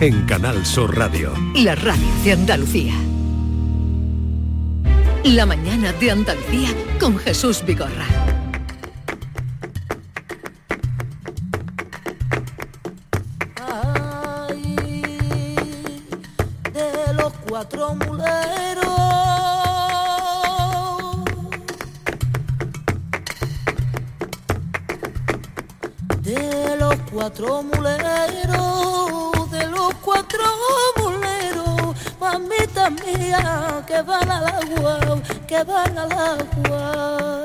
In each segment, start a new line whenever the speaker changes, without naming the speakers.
en Canal Sur Radio.
La radio de Andalucía. La mañana de Andalucía con Jesús Vigorra.
de los cuatro muleros. De los cuatro muleros, que van al agua, que van al agua.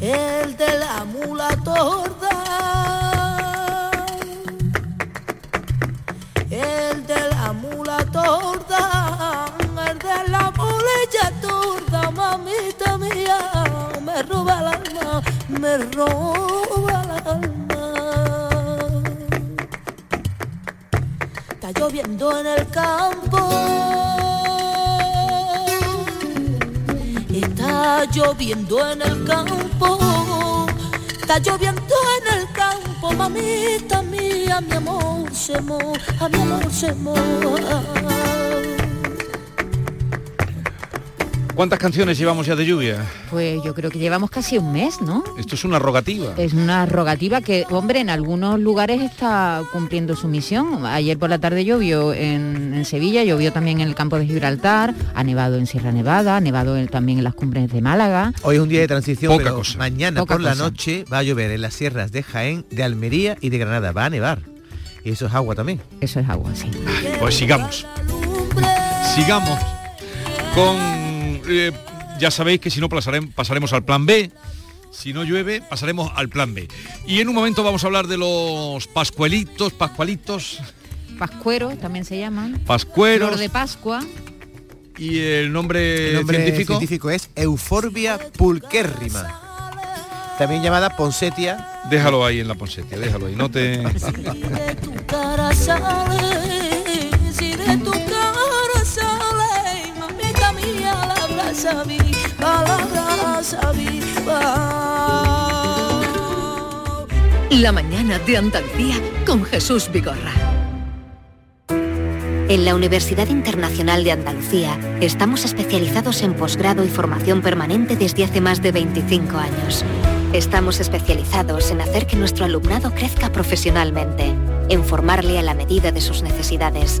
El de la mula torda el de la mula torda, el de la mulilla torda, mamita mía, me roba el alma, me roba lloviendo en el campo, está lloviendo en el campo, está lloviendo en el campo, mamita mía, mi amor se moja, mi amor se moja.
¿Cuántas canciones llevamos ya de lluvia?
Pues yo creo que llevamos casi un mes, ¿no?
Esto es una rogativa.
Es una rogativa que, hombre, en algunos lugares está cumpliendo su misión. Ayer por la tarde llovió en, en Sevilla, llovió también en el campo de Gibraltar, ha nevado en Sierra Nevada, ha nevado en- también en las cumbres de Málaga.
Hoy es un día de transición,
Poca
pero
cosa.
mañana
Poca
por la noche va a llover en las sierras de Jaén, de Almería y de Granada. Va a nevar. Y eso es agua también.
Eso es agua, sí.
Pues sigamos. Sigamos con... eh, ya sabéis que si no pasarem- pasaremos al plan B. Si no llueve, pasaremos al plan B. Y en un momento vamos a hablar de los pascuelitos, pascualitos,
Pascuero también se llaman.
pascueros.
Flor de Pascua.
Y el nombre,
El nombre
científico.
científico es Euphorbia pulquérrima. También llamada ponsetia.
Déjalo ahí en la ponsetia, déjalo ahí. No te...
la
mañana de Andalucía con Jesús Vigorra.
En la Universidad Internacional de Andalucía estamos especializados en posgrado y formación permanente desde hace más de 25 años. Estamos especializados en hacer que nuestro alumnado crezca profesionalmente, en formarle a la medida de sus necesidades.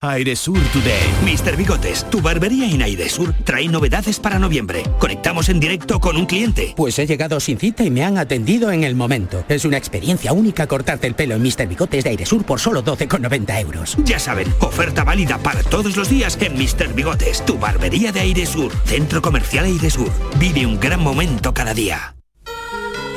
Airesur Today. Mr. Bigotes, tu barbería en Airesur trae novedades para noviembre. Conectamos en directo con un cliente.
Pues he llegado sin cita y me han atendido en el momento. Es una experiencia única cortarte el pelo en Mr. Bigotes de Airesur por solo 12,90 euros.
Ya saben, oferta válida para todos los días en Mr. Bigotes, tu barbería de Airesur. Centro Comercial Airesur. Vive un gran momento cada día.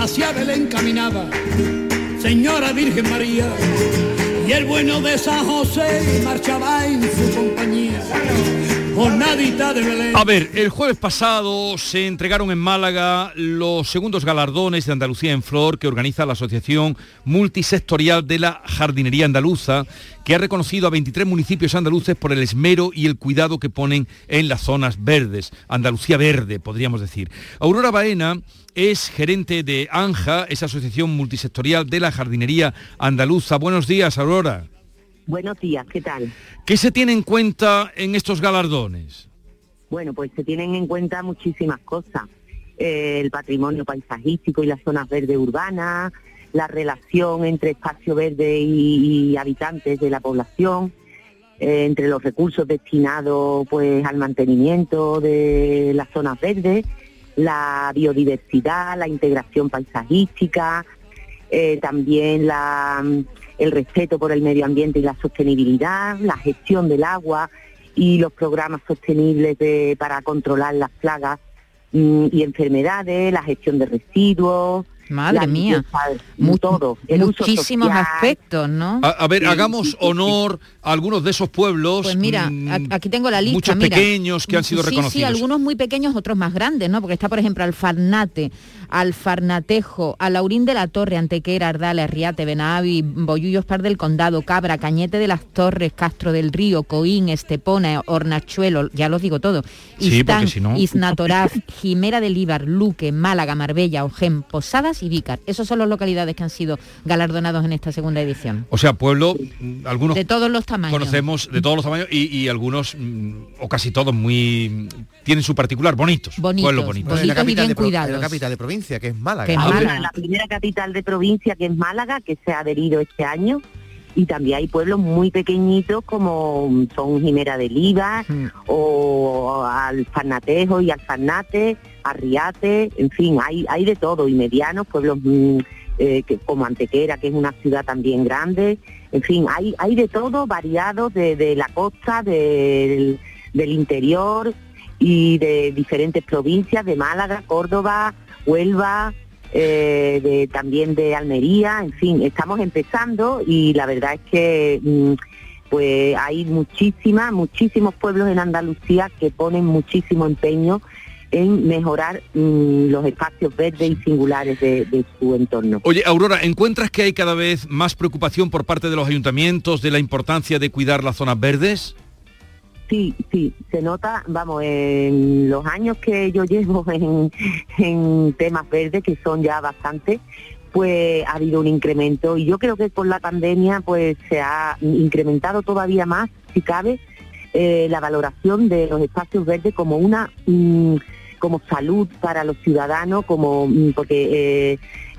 Hacia Belén caminaba, Señora Virgen María, y el bueno de San José marchaba en su compañía. Jornadita de Belén.
A ver, el jueves pasado se entregaron en Málaga los segundos galardones de Andalucía en Flor que organiza la Asociación Multisectorial de la Jardinería Andaluza, que ha reconocido a 23 municipios andaluces por el esmero y el cuidado que ponen en las zonas verdes. Andalucía verde, podríamos decir. Aurora Baena es gerente de ANJA, esa Asociación Multisectorial de la Jardinería Andaluza. Buenos días, Aurora.
Buenos días, ¿qué tal?
¿Qué se tiene en cuenta en estos galardones?
Bueno, pues se tienen en cuenta muchísimas cosas. Eh, el patrimonio paisajístico y las zonas verdes urbanas, la relación entre espacio verde y, y habitantes de la población, eh, entre los recursos destinados pues al mantenimiento de las zonas verdes, la biodiversidad, la integración paisajística, eh, también la, el respeto por el medio ambiente y la sostenibilidad, la gestión del agua y los programas sostenibles de- para controlar las plagas mm, y enfermedades, la gestión de residuos.
Madre mía.
todo,
Muchísimos
social.
aspectos, ¿no?
A, a ver, hagamos honor a algunos de esos pueblos.
Pues mira,
mm,
aquí tengo la lista.
Muchos
mira.
pequeños que han sido
Sí,
reconocidos.
Sí, algunos muy pequeños, otros más grandes, ¿no? Porque está, por ejemplo, Alfarnate, Alfarnatejo, Alaurín de la Torre, Antequera, Ardala, Riate, Benavi, Bollullos Par del Condado, Cabra, Cañete de las Torres, Castro del Río, Coín, Estepona, Hornachuelo, ya los digo todo.
Sí, porque
Istán,
si no-
Iznatoraz, Jimera del Íbar, Luque, Málaga, Marbella, Ojén, Posadas y Vícar. Esos son las localidades que han sido galardonados en esta segunda edición.
O sea, pueblo, mm, algunos
De todos los tamaños.
conocemos de todos los tamaños y, y algunos, mm, o casi todos, muy tienen su particular, bonitos.
Bonitos,
pueblos bonitos.
La
y bien
de
cuidados.
la capital de provincia, que es Málaga.
Que es
Hay
Málaga.
una- la primera capital de provincia que es Málaga, que se ha adherido este año. Y también hay pueblos muy pequeñitos como son Jimera del Iba o Alfarnatejo y Alfarnate, Arriate, en fin, hay, hay de todo, y medianos, pueblos mm, eh, como Antequera, que es una ciudad también grande, en fin, hay, hay de todo, variados de, de la costa, del, del interior y de diferentes provincias, de Málaga, Córdoba, Huelva, eh, también de Almería, en fin, estamos empezando y la verdad es que mm, pues hay muchísimas, muchísimos pueblos en Andalucía que ponen muchísimo empeño en mejorar mm, los espacios verdes y singulares de, de su entorno.
Oye, Aurora, ¿encuentras que hay cada vez más preocupación por parte de los ayuntamientos de la importancia de cuidar las zonas verdes?
Sí, sí, se nota, vamos, en los años que yo llevo en, en temas verdes, que son ya bastantes, pues ha habido un incremento y yo creo que con la pandemia pues se ha incrementado todavía más, si cabe, eh, la valoración de los espacios verdes como una mm, como salud para los ciudadanos, como mm, porque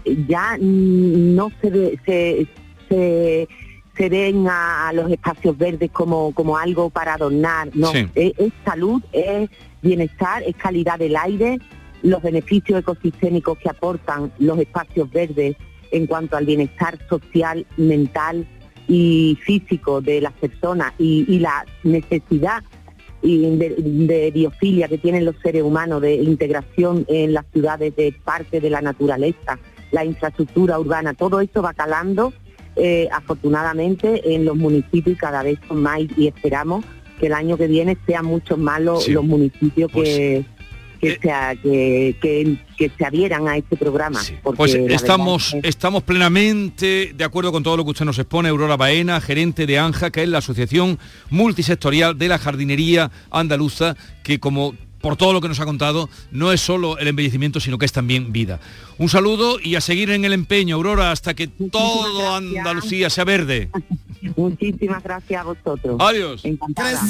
eh, ya mm, no se ve, se, se se ven a, a los espacios verdes como, como algo para adornar, no,
Sí.
es, es salud, es bienestar, es calidad del aire, los beneficios ecosistémicos que aportan los espacios verdes en cuanto al bienestar social, mental y físico de las personas y, y la necesidad y de, de biofilia que tienen los seres humanos de integración en las ciudades de parte de la naturaleza, la infraestructura urbana, todo esto va calando eh, afortunadamente en los municipios y cada vez son más y esperamos que el año que viene sean muchos más los,
Sí.
los municipios que, que, se, a- que, que- que se adhieran a este programa.
Pues estamos,
es que-
estamos plenamente de acuerdo con todo lo que usted nos expone, Aurora Baena, gerente de ANJA, que es la Asociación Multisectorial de la Jardinería Andaluza, que como por todo lo que nos ha contado, no es solo el embellecimiento, sino que es también vida. Un saludo y a seguir en el empeño, Aurora, hasta que todo Andalucía sea verde.
Muchísimas gracias a vosotros.
Adiós.
Encantada.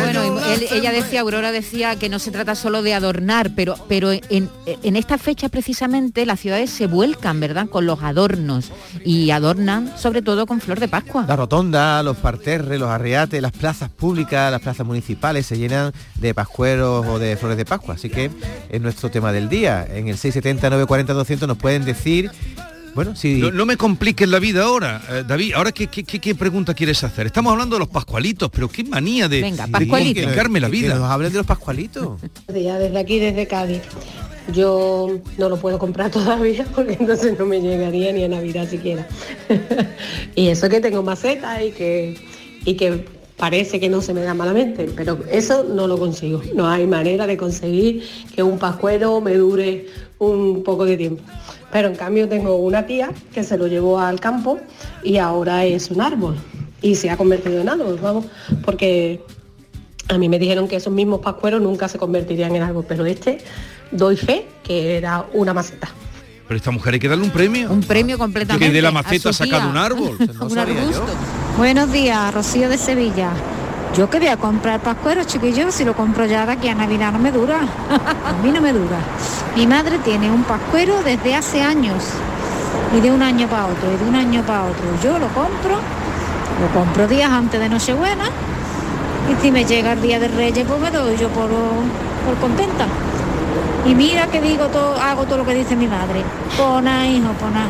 Bueno, él- ella decía, Aurora decía que no se trata solo de adornar, pero, pero en, en esta fecha precisamente las ciudades se vuelcan, ¿verdad?, con los adornos y adornan sobre todo con flor de Pascua.
La rotonda, los parterres, los arriates, las plazas públicas, las plazas municipales se llenan de pascueros o de flores de Pascua. Así que es nuestro tema del día. En el 670 940 200 nos pueden decir, bueno, si
No, no me compliques la vida ahora, eh, David. Ahora ¿qué, qué, qué- qué pregunta quieres hacer? Estamos hablando de los pascualitos, pero qué manía de,
Venga,
de
pascualitos.
complicarme la
que
vida.
nos hablen de los pascualitos.
Ya desde aquí, desde Cádiz. Yo no lo puedo comprar todavía porque entonces no me llegaría ni a Navidad siquiera. y eso que tengo maceta y que, y que parece que no se me da malamente, pero eso no lo consigo. No hay manera de conseguir que un pascuero me dure un poco de tiempo. Pero en cambio tengo una tía que se lo llevó al campo y ahora es un árbol. Y se ha convertido en árbol, vamos, porque a mí me dijeron que esos mismos pascueros nunca se convertirían en árbol, pero este doy fe que era una maceta.
Pero esta mujer hay que darle un premio.
Un premio completamente.
Que de la
a
maceta
su
saca de
tía.
un árbol.
un arbusto.
Buenos días, Rocío de Sevilla. Yo que voy a comprar pascuero, chiquillo, si lo compro ya de aquí a Navidad no me dura. A mí no me dura. Mi madre tiene un pascuero desde hace años. Y de un año para otro, y de un año para otro. Yo lo compro, lo compro días antes de Nochebuena. Y si me llega el día de Reyes, pues me doy yo por, por contenta. Y mira que digo todo, hago todo lo que dice mi madre. Pona, hijo, pona.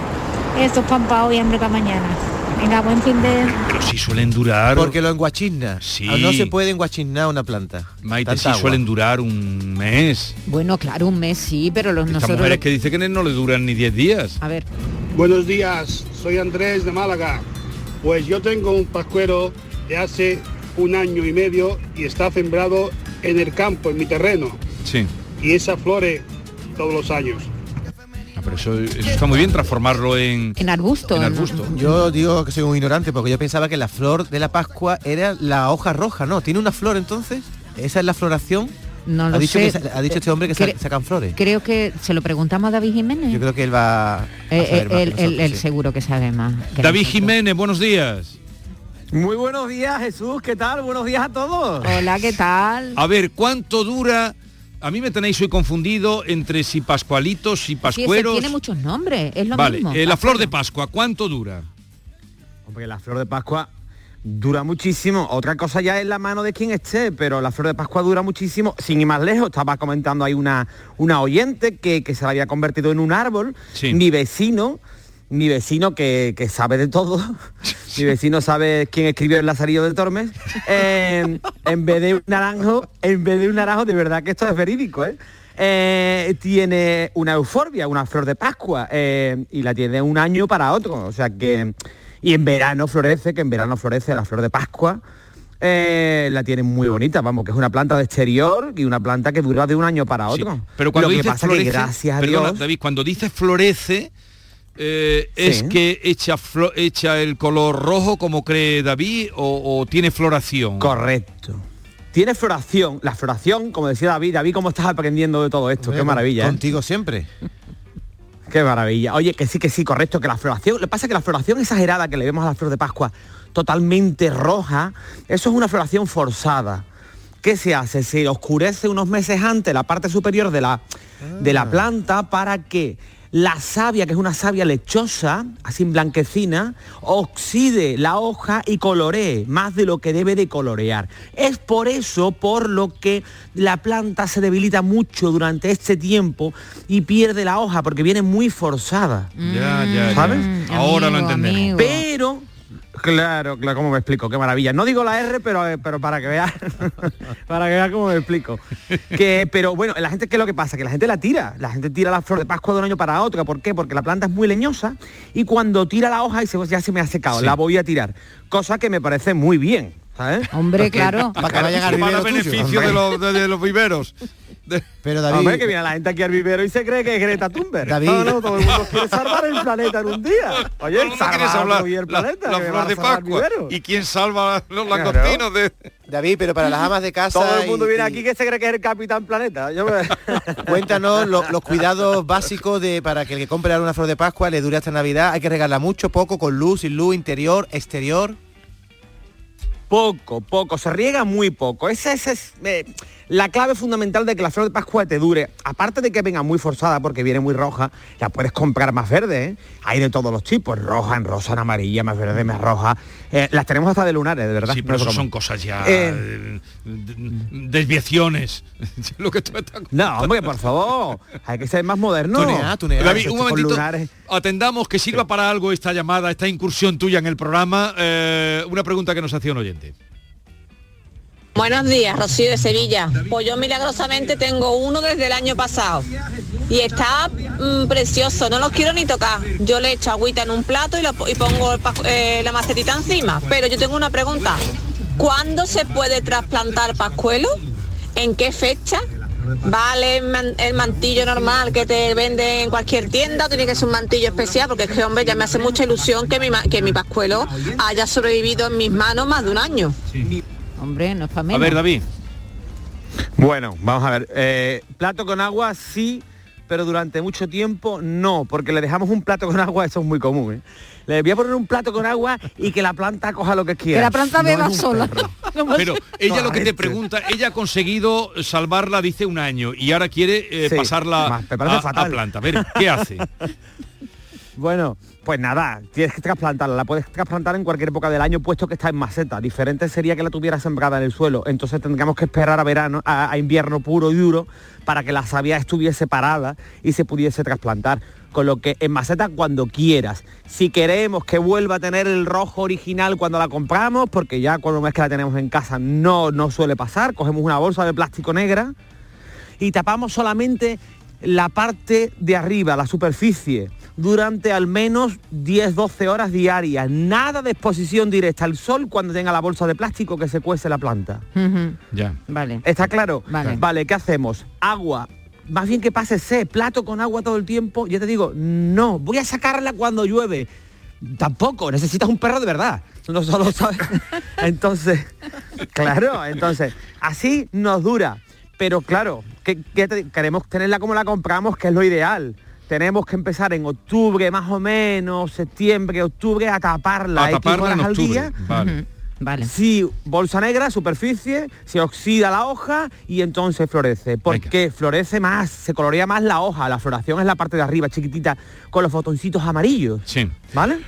Esto es pan para hoy, hambre para mañana. Venga, buen fin de...
Pero sí suelen durar.
Porque lo enguachina.
Sí.
No se puede enguachinar una planta.
Maite, sí
agua.
suelen durar un mes.
Bueno, claro, un mes sí, pero los
Estas
nosotros...
mujeres que dice que no le duran ni 10 días.
A ver.
Buenos días, soy Andrés de Málaga. Pues yo tengo un pascuero de hace un año y medio y está sembrado en el campo, en mi terreno.
Sí.
Y esa flore todos los años.
Pero eso, eso está muy bien, transformarlo en...
En arbusto.
En arbusto.
Yo digo que soy un ignorante porque yo pensaba que la flor de la Pascua era la hoja roja, ¿no? ¿Tiene una flor entonces? ¿Esa es la floración?
No lo
ha dicho
sé.
que sa- ha dicho este hombre que
Cre-
sacan flores.
Creo que se lo preguntamos a David Jiménez.
Yo creo que él va a
Eh,
saber
eh,
más que
él,
nosotros,
él- seguro que sabe más. que
David
nosotros.
Jiménez, buenos días.
Muy buenos días, Jesús. ¿Qué tal? Buenos días a todos.
Hola, ¿qué tal?
A ver, ¿cuánto dura? A mí me tenéis hoy confundido entre si pascualitos, si
Sí,
pascueros.
tiene muchos nombres, es lo
vale,
mismo.
eh, la flor de Pascua, ¿cuánto dura?
La flor de Pascua dura muchísimo. Otra cosa ya es la mano de quien esté, pero la flor de Pascua dura muchísimo. Sin ir más lejos, estaba comentando ahí una, una oyente que, que se la había convertido en un árbol.
Sí.
Mi vecino, mi vecino que, que sabe de todo, mi vecino sabe quién escribió el Lazarillo de Tormes, eh, en vez de un naranjo, en vez de un naranjo, de verdad que esto es verídico, ¿eh? Eh, tiene una euforbia, una flor de Pascua, eh, y la tiene un año para otro. O sea que. Y en verano florece, que en verano florece la flor de Pascua. eh, la tiene muy bonita, vamos, que es una planta de exterior y una planta que dura de un año para
Sí,
otro.
pero cuando
Lo que pasa
florece,
que gracias a
perdona,
Dios.
David, cuando dices florece, eh, ¿es
Sí.
que echa, flo- echa el color rojo como cree David o, o tiene floración?
Correcto. Tiene floración, la floración, como decía David, David, ¿cómo estás aprendiendo de todo esto? Qué maravilla. ¿eh?
Contigo siempre.
Qué maravilla. Oye, que sí, que sí, correcto, que la floración, lo que pasa es que la floración exagerada que le vemos a la flor de Pascua, totalmente roja, eso es una floración forzada. ¿Qué se hace? Se oscurece unos meses antes la parte superior de la, de la planta para que la savia, que es una savia lechosa, así blanquecina, oxide la hoja y coloree más de lo que debe de colorear. Es por eso por lo que la planta se debilita mucho durante este tiempo y pierde la hoja porque viene muy forzada.
Ya, ya, ya.
¿Sabes?
Ahora lo entendemos.
Pero Claro, claro, cómo me explico, qué maravilla. No digo la R, pero, eh, pero para que veas, para que veas cómo me explico. Que, pero bueno, la gente, ¿qué es lo que pasa? Que la gente la tira. La gente tira la flor de Pascua de un año para otro. ¿Por qué? Porque la planta es muy leñosa y cuando tira la hoja y se, ya se me ha secado,
Sí.
la voy a tirar. Cosa que me parece muy bien. ¿sabes?
Hombre, claro.
Para que vayan al
Para
vivero tuyo.
beneficio de los, de- de los viveros.
Pero David,
Hombre, que viene la gente aquí al vivero y se cree que es Greta Thunberg.
David.
No, no, todo el mundo quiere salvar el planeta en un día. Oye,
el
salvar hoy el
la,
planeta.
la
que
flor
van a
de Pascua. ¿Y quién salva los
Claro.
langostinos de...?
David, pero para las amas de casa.
Todo el mundo
y-
viene
y-
aquí que se cree que es el Capitán Planeta. Yo me-
Cuéntanos lo- los cuidados básicos de para que el que compre una flor de Pascua le dure hasta Navidad. Hay que regalarla mucho, poco, con luz, sin luz, interior, exterior.
Poco, poco, se riega muy poco. Esa, esa es eh, la clave fundamental de que la flor de Pascua te dure. Aparte de que venga muy forzada porque viene muy roja, la puedes comprar más verde, ¿eh? Hay de todos los tipos, roja, en rosa, en amarilla, más verde, más roja. Eh, las tenemos hasta de lunares, de verdad.
Sí, pero
no
eso son cosas ya...
Eh,
de- desviaciones. lo que tú me estás
No, hombre, por favor, hay que ser más moderno.
David, un
Con lunares.
Atendamos que sirva para algo esta llamada, esta incursión tuya en el programa. Eh, una pregunta que nos hacía un oyente.
Buenos días, Rocío de Sevilla. Pues yo milagrosamente tengo uno desde el año pasado y está mm, precioso, no los quiero ni tocar. Yo le echo agüita en un plato y, lo y pongo el eh, la macetita encima. Pero yo tengo una pregunta. ¿Cuándo se puede trasplantar pascuelo? ¿En qué fecha? ¿Vale el, man- el mantillo normal que te venden en cualquier tienda o tiene que ser un mantillo especial? Porque es que, hombre, ya me hace mucha ilusión que mi, que mi pascuelo haya sobrevivido en mis manos más de un año.
Hombre, no es para
A
menos.
ver, David. Bueno, vamos a ver. eh, plato con agua sí, pero durante mucho tiempo no, porque le dejamos un plato con agua, eso es muy común. ¿eh? Le voy a poner un plato con agua y que la planta coja lo que quiera.
Que la planta
No
beba sola.
Pero ella lo que te
Correcto.
pregunta, ella ha conseguido salvarla, dice, un año y ahora quiere eh,
Sí,
pasarla
más,
a,
fatal.
a planta. A ver, ¿qué hace?
Bueno, pues nada, tienes que trasplantarla. La puedes trasplantar en cualquier época del año, puesto que está en maceta. Diferente sería que la tuviera sembrada en el suelo. Entonces tendríamos que esperar a verano, a, invierno puro y duro, para que la savia estuviese parada y se pudiese trasplantar. Con lo que en maceta cuando quieras. Si queremos que vuelva a tener el rojo original cuando la compramos, porque ya cuando una vez que la tenemos en casa no, no suele pasar, cogemos una bolsa de plástico negra y tapamos solamente la parte de arriba, la superficie, durante al menos 10-12 horas diarias. Nada de exposición directa al sol cuando tenga la bolsa de plástico que se cuece la planta.
Ya.
Vale.
¿Está claro?
Vale.
¿qué hacemos? Agua. Más bien que pase sed, plato con agua todo el tiempo. Yo te digo, no, voy a sacarla cuando llueve. Tampoco, necesitas un perro de verdad. No solo sabes. Entonces, claro, entonces, así nos dura. Pero claro, que, que te- queremos tenerla como la compramos, que es lo ideal. Tenemos que empezar en octubre más o menos, septiembre, octubre, a taparla.
A taparla en
horas al día.
Vale.
Vale.
Sí, bolsa negra, superficie, se oxida la hoja y entonces florece. Porque florece más, se colorea más la hoja. La floración es la parte de arriba, chiquitita, con los fotoncitos amarillos.
Sí.
¿Vale?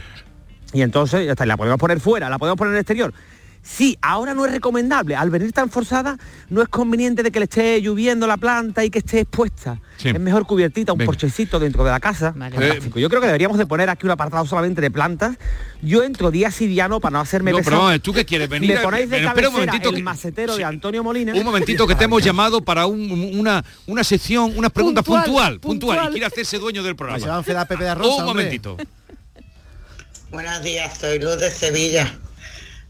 Y entonces ya está, la podemos poner fuera, la podemos poner en el exterior. Sí, ahora no es recomendable. Al venir tan forzada, no es conveniente de que le esté lloviendo la planta y que esté expuesta.
Sí.
Es mejor cubiertita, un
Venga.
porchecito dentro de la casa. Fantástico. Yo creo que deberíamos de poner aquí un apartado solamente de plantas. Yo entro día sí día no para no hacerme
No,
pesado.
pero ¿tú qué quieres venir?
Me
a-
ponéis de
un momentito
el
que-
macetero
Sí.
de Antonio Molina.
Un momentito que te hemos llamado para un- una, una sección, una pregunta
Puntual,
puntual, puntual,
puntual.
y quiere hacerse dueño del programa.
Se van a hacer la Pepe de Rosa,
Un
hombre.
momentito.
Buenos días, soy Luz de Sevilla.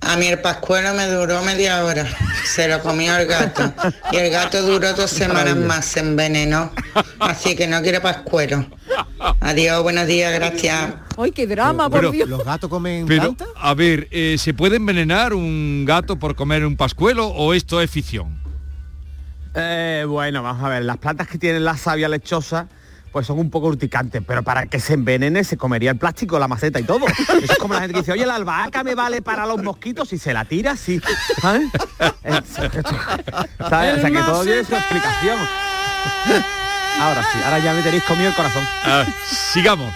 A mí el pascuero me duró media hora. Se lo comió el gato. Y el gato duró dos semanas más, se envenenó. Así que no quiero pascuero. Adiós, buenos días, gracias.
¡Ay, qué drama, por Dios!
¿Los gatos comen
Pero,
planta?
a ver, eh, ¿se puede envenenar un gato por comer un pascuelo o esto es ficción?
Eh, bueno, vamos a ver, las plantas que tienen la savia lechosa pues son un poco urticantes, pero para que se envenene se comería el plástico, la maceta y todo. Eso es como la gente que dice, oye, la albahaca me vale para los mosquitos y se la tira, sí. ¿Sabes? ¿sabes? O sea que todo tiene su explicación. Ahora sí, ahora ya me tenéis comido el corazón.
Sigamos.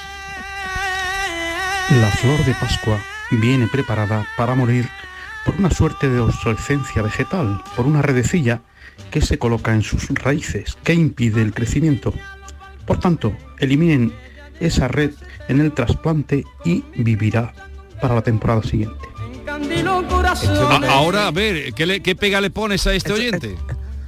La flor de Pascua viene preparada para morir por una suerte de obsolescencia vegetal, por una redecilla que se coloca en sus raíces, que impide el crecimiento. Por tanto, eliminen esa red en el trasplante y vivirá para la temporada siguiente.
Ahora, a ver, ¿qué, le- qué pega le pones a este oyente?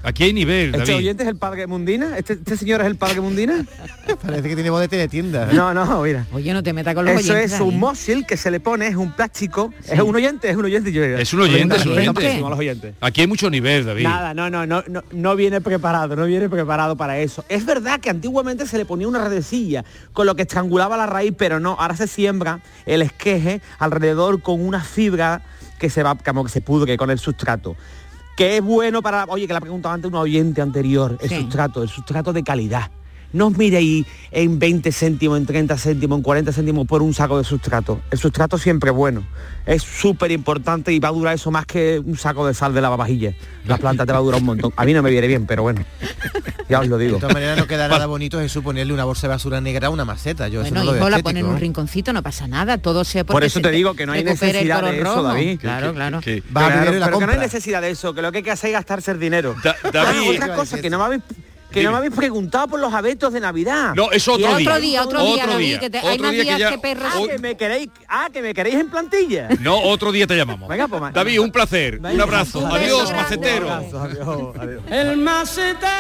Aquí hay nivel,
¿Este
David.
oyente es el padre Mundina? ¿Este, este señor es el padre Mundina?
Parece que tiene voz de teletienda.
No, no, mira.
Oye, no te metas con los
Eso
oyentes.
es un mósil que se le pone, es un plástico. Es un oyente, es un oyente. yo-
Es un oyente, es un oyente. Aquí hay mucho nivel, David.
Nada, no, no, no, no, no viene preparado, no viene preparado para eso. Es verdad que antiguamente se le ponía una redecilla con lo que estrangulaba la raíz, pero no, ahora se siembra el esqueje alrededor con una fibra que se va, como que se pudre con el sustrato. Que es bueno para, oye, que la preguntaba antes un oyente anterior, el
Sí.
sustrato, el sustrato de calidad. No os miréis en 20 céntimos, en 30 céntimos, en 40 céntimos por un saco de sustrato. El sustrato siempre es bueno. Es súper importante y va a durar eso más que un saco de sal de lavavajillas. La planta te va a durar un montón. A mí no me viene bien, pero bueno. Ya os lo digo.
De todas maneras no queda nada bonito es suponerle una bolsa de basura negra a una maceta. Yo eso
Bueno,
no lo veo
hijo, la ponen en un rinconcito, no pasa nada, todo sea
Por eso te digo que no hay necesidad de eso,
rojo.
David.
Claro, claro.
La
pero que no hay necesidad de eso, que lo que hay que hacer es gastarse el dinero.
David-
Ah, otra cosa, que no me habéis que no me habéis preguntado por los abetos de Navidad.
No, es otro día.
Otro día, otro día,
Otro
David,
día.
que te- hay más
día que
días
ya-
que perros.
Ah, que me queréis, ah, que me queréis en plantilla.
No, otro día te llamamos.
Venga, pues,
David, un placer. Un abrazo.
Un
Adiós, macetero.
Un abrazo, adiós, adiós.
El macetero.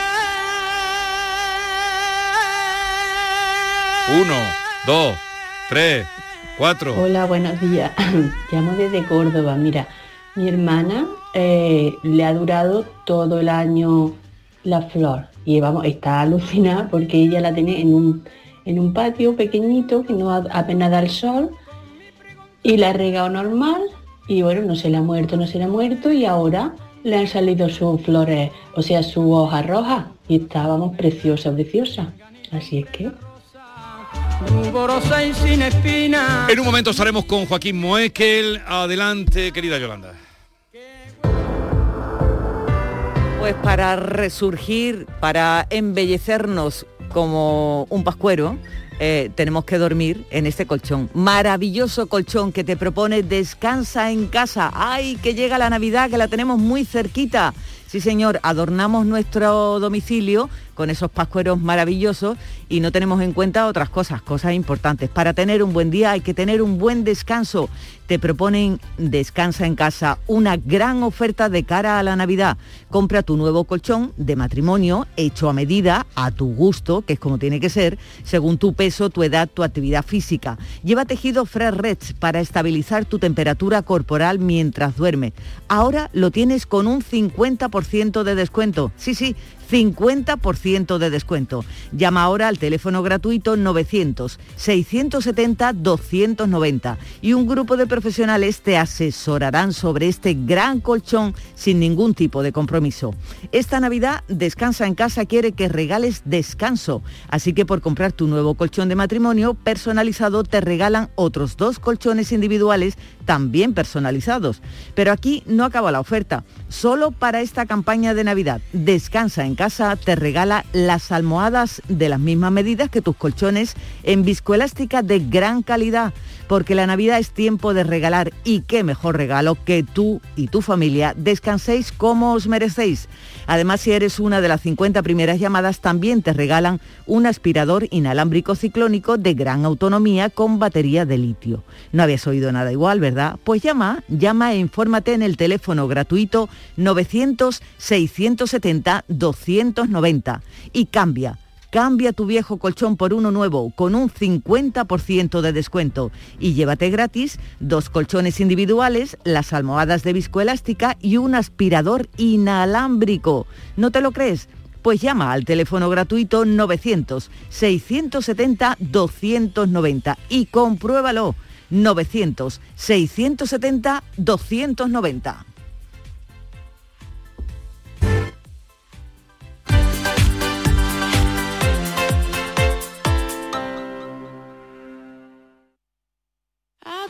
Uno, dos, tres, cuatro.
Hola, buenos días. Llamo desde Córdoba. Mira, mi hermana eh, le ha durado todo el año la flor y vamos, está alucinada porque ella la tiene en un, en un patio pequeñito que no apenas da el sol y la ha regado normal y bueno, no se le ha muerto, no se le ha muerto y ahora le han salido sus flores, o sea, su hoja roja y está, vamos, preciosa, preciosa. Así es que...
En un momento estaremos con Joaquín Moekel. Adelante, querida Yolanda.
Pues para resurgir, para embellecernos como un pascuero, eh, tenemos que dormir en este colchón. Maravilloso colchón que te propone Descansa en casa. ¡Ay, que llega la Navidad, que la tenemos muy cerquita! Sí, señor, adornamos nuestro domicilio con esos pascueros maravillosos y no tenemos en cuenta otras cosas, cosas importantes. Para tener un buen día hay que tener un buen descanso. Te proponen Descansa en casa, una gran oferta de cara a la Navidad. Compra tu nuevo colchón de matrimonio hecho a medida, a tu gusto, que es como tiene que ser, según tu peso, tu edad, tu actividad física. Lleva tejido Fresh Reds para estabilizar tu temperatura corporal mientras duermes. Ahora lo tienes con un 50% de descuento. Sí, sí, 50% de descuento. Llama ahora al teléfono gratuito 900-670-290 y un grupo de profesionales te asesorarán sobre este gran colchón sin ningún tipo de compromiso. Esta Navidad Descansa en casa quiere que regales descanso, así que por comprar tu nuevo colchón de matrimonio personalizado te regalan otros dos colchones individuales también personalizados. Pero aquí no acaba la oferta. Solo para esta campaña de Navidad, Descansa en casa te regala las almohadas de las mismas medidas que tus colchones en viscoelástica de gran calidad, porque la Navidad es tiempo de regalar y qué mejor regalo que tú y tu familia descanséis como os merecéis. Además, si eres una de las 50 primeras llamadas, también te regalan un aspirador inalámbrico ciclónico de gran autonomía con batería de litio. No habías oído nada igual, ¿verdad? Pues llama, llama e infórmate en el teléfono gratuito 900-670-290 y cambia. Cambia tu viejo colchón por uno nuevo con un 50% de descuento y llévate gratis dos colchones individuales, las almohadas de viscoelástica y un aspirador inalámbrico. ¿No te lo crees? Pues llama al teléfono gratuito 900-670-290 y compruébalo. 900-670-290.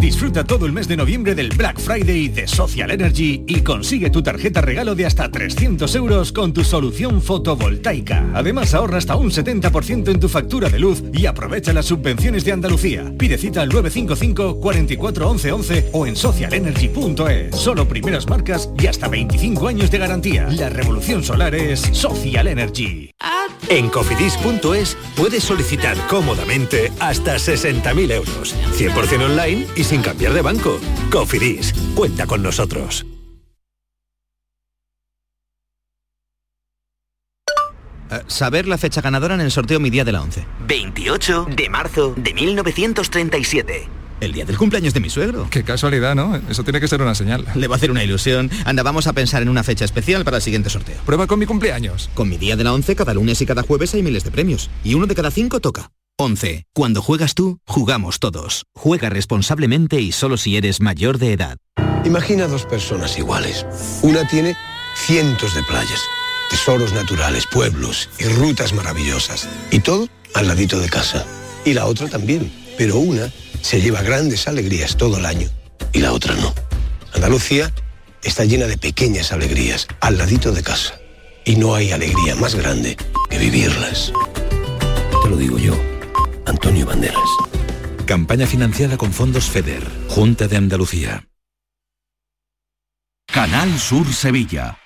Disfruta todo el mes de noviembre del Black Friday de Social Energy y consigue tu tarjeta regalo de hasta 300 euros con tu solución fotovoltaica. Además ahorra hasta un 70% en tu factura de luz y aprovecha las subvenciones de Andalucía. Pide cita al 955 44 11 11 o en socialenergy.es. Solo primeras marcas y hasta 25 años de garantía. La revolución solar es Social Energy.
En cofidis.es puedes solicitar cómodamente hasta 60.000 euros. 100% online y sin cambiar de banco. Cofidis, cuenta con nosotros.
Eh, saber la fecha ganadora en el sorteo Mi Día de la 11.
28 de marzo de 1937.
El día del cumpleaños de mi suegro.
Qué casualidad, ¿no? Eso tiene que ser una señal.
Le va a hacer una ilusión. Anda, vamos a pensar en una fecha especial para el siguiente sorteo.
Prueba con mi cumpleaños.
Con mi día de la 11, cada lunes y cada jueves hay miles de premios. Y uno de cada cinco toca. 11. Cuando juegas tú, jugamos todos. Juega responsablemente y solo si eres mayor de edad.
Imagina dos personas iguales. Una tiene cientos de playas, tesoros naturales, pueblos y rutas maravillosas. Y todo al ladito de casa. Y la otra también. Pero una se lleva grandes alegrías todo el año y la otra no. Andalucía está llena de pequeñas alegrías al ladito de casa. Y no hay alegría más grande que vivirlas. Te lo digo yo, Antonio Banderas.
Campaña financiada con fondos FEDER, Junta de Andalucía.
Canal Sur Sevilla.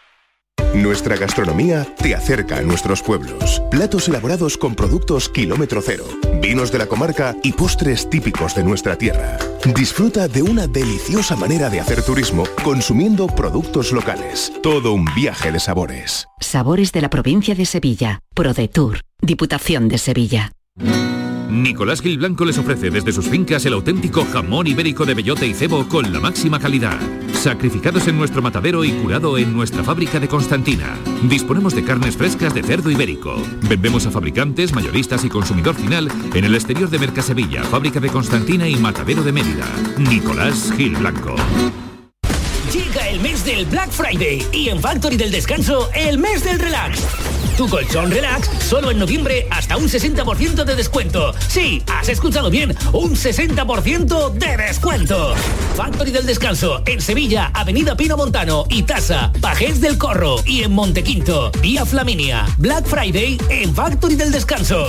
Nuestra gastronomía te acerca a nuestros pueblos. Platos elaborados con productos kilómetro cero, vinos de la comarca y postres típicos de nuestra tierra. Disfruta de una deliciosa manera de hacer turismo consumiendo productos locales. Todo un viaje de sabores.
Sabores de la provincia de Sevilla. ProDetour. Diputación de Sevilla.
Nicolás Gil Blanco les ofrece desde sus fincas el auténtico jamón ibérico de bellota y cebo con la máxima calidad. Sacrificados en nuestro matadero y curado en nuestra fábrica de Constantina. Disponemos de carnes frescas de cerdo ibérico. Vendemos a fabricantes, mayoristas y consumidor final en el exterior de Mercasevilla, fábrica de Constantina y matadero de Mérida. Nicolás Gil Blanco.
Llega el mes del Black Friday y en Factory del Descanso el mes del relax. Tu colchón relax solo en noviembre hasta un 60% de descuento. Sí, has escuchado bien, un 60% de descuento. Factory del Descanso en Sevilla, Avenida Pino Montano y Tasa, Pajés del Corro y en Montequinto, Vía Flaminia. Black Friday en Factory del Descanso.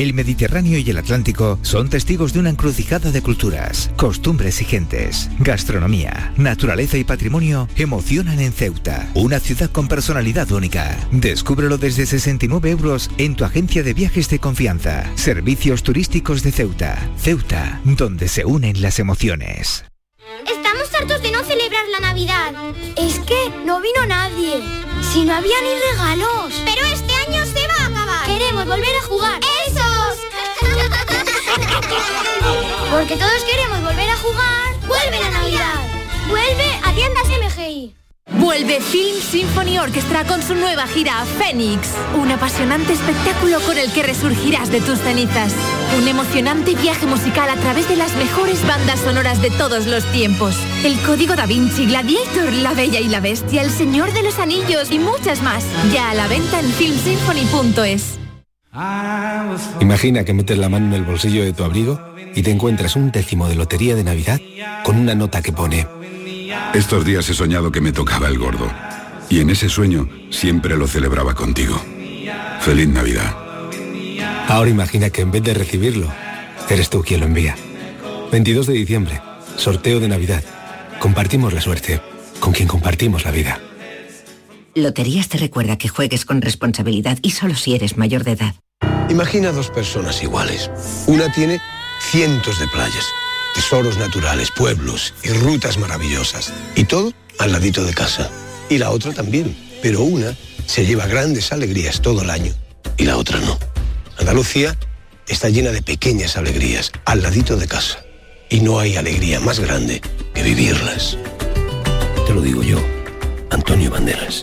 El Mediterráneo y el Atlántico son testigos de una encrucijada de culturas, costumbres y gentes. Gastronomía, naturaleza y patrimonio emocionan en Ceuta, una ciudad con personalidad única. Descúbrelo desde 69 euros en tu agencia de viajes de confianza. Servicios turísticos de Ceuta. Ceuta, donde se unen las emociones.
Estamos hartos de no celebrar la Navidad. Es que no vino nadie. Si no había ni regalos. Pero este año se va a acabar. Queremos volver a jugar. ¡Esos! Porque todos queremos volver a jugar. ¡Vuelve la Navidad! ¡Vuelve a tiendas MGI!
Vuelve Film Symphony Orchestra con su nueva gira Fénix, un apasionante espectáculo con el que resurgirás de tus cenizas. Un emocionante viaje musical a través de las mejores bandas sonoras de todos los tiempos. El Código Da Vinci, Gladiator, La Bella y la Bestia, El Señor de los Anillos y muchas más. Ya a la venta en filmsymphony.es.
Imagina que metes la mano en el bolsillo de tu abrigo y te encuentras un décimo de lotería de Navidad con una nota que pone
estos días he soñado que me tocaba el gordo. Y en ese sueño siempre lo celebraba contigo. Feliz Navidad.
Ahora imagina que en vez de recibirlo, eres tú quien lo envía. 22 de diciembre, sorteo de Navidad. Compartimos la suerte con quien compartimos la vida.
Loterías te recuerda que juegues con responsabilidad y solo si eres mayor de edad.
Imagina dos personas iguales. Una tiene cientos de playas tesoros naturales, pueblos y rutas maravillosas. Y todo al ladito de casa. Y la otra también. Pero una se lleva grandes alegrías todo el año y la otra no. Andalucía está llena de pequeñas alegrías al ladito de casa. Y no hay alegría más grande que vivirlas. Te lo digo yo, Antonio Banderas.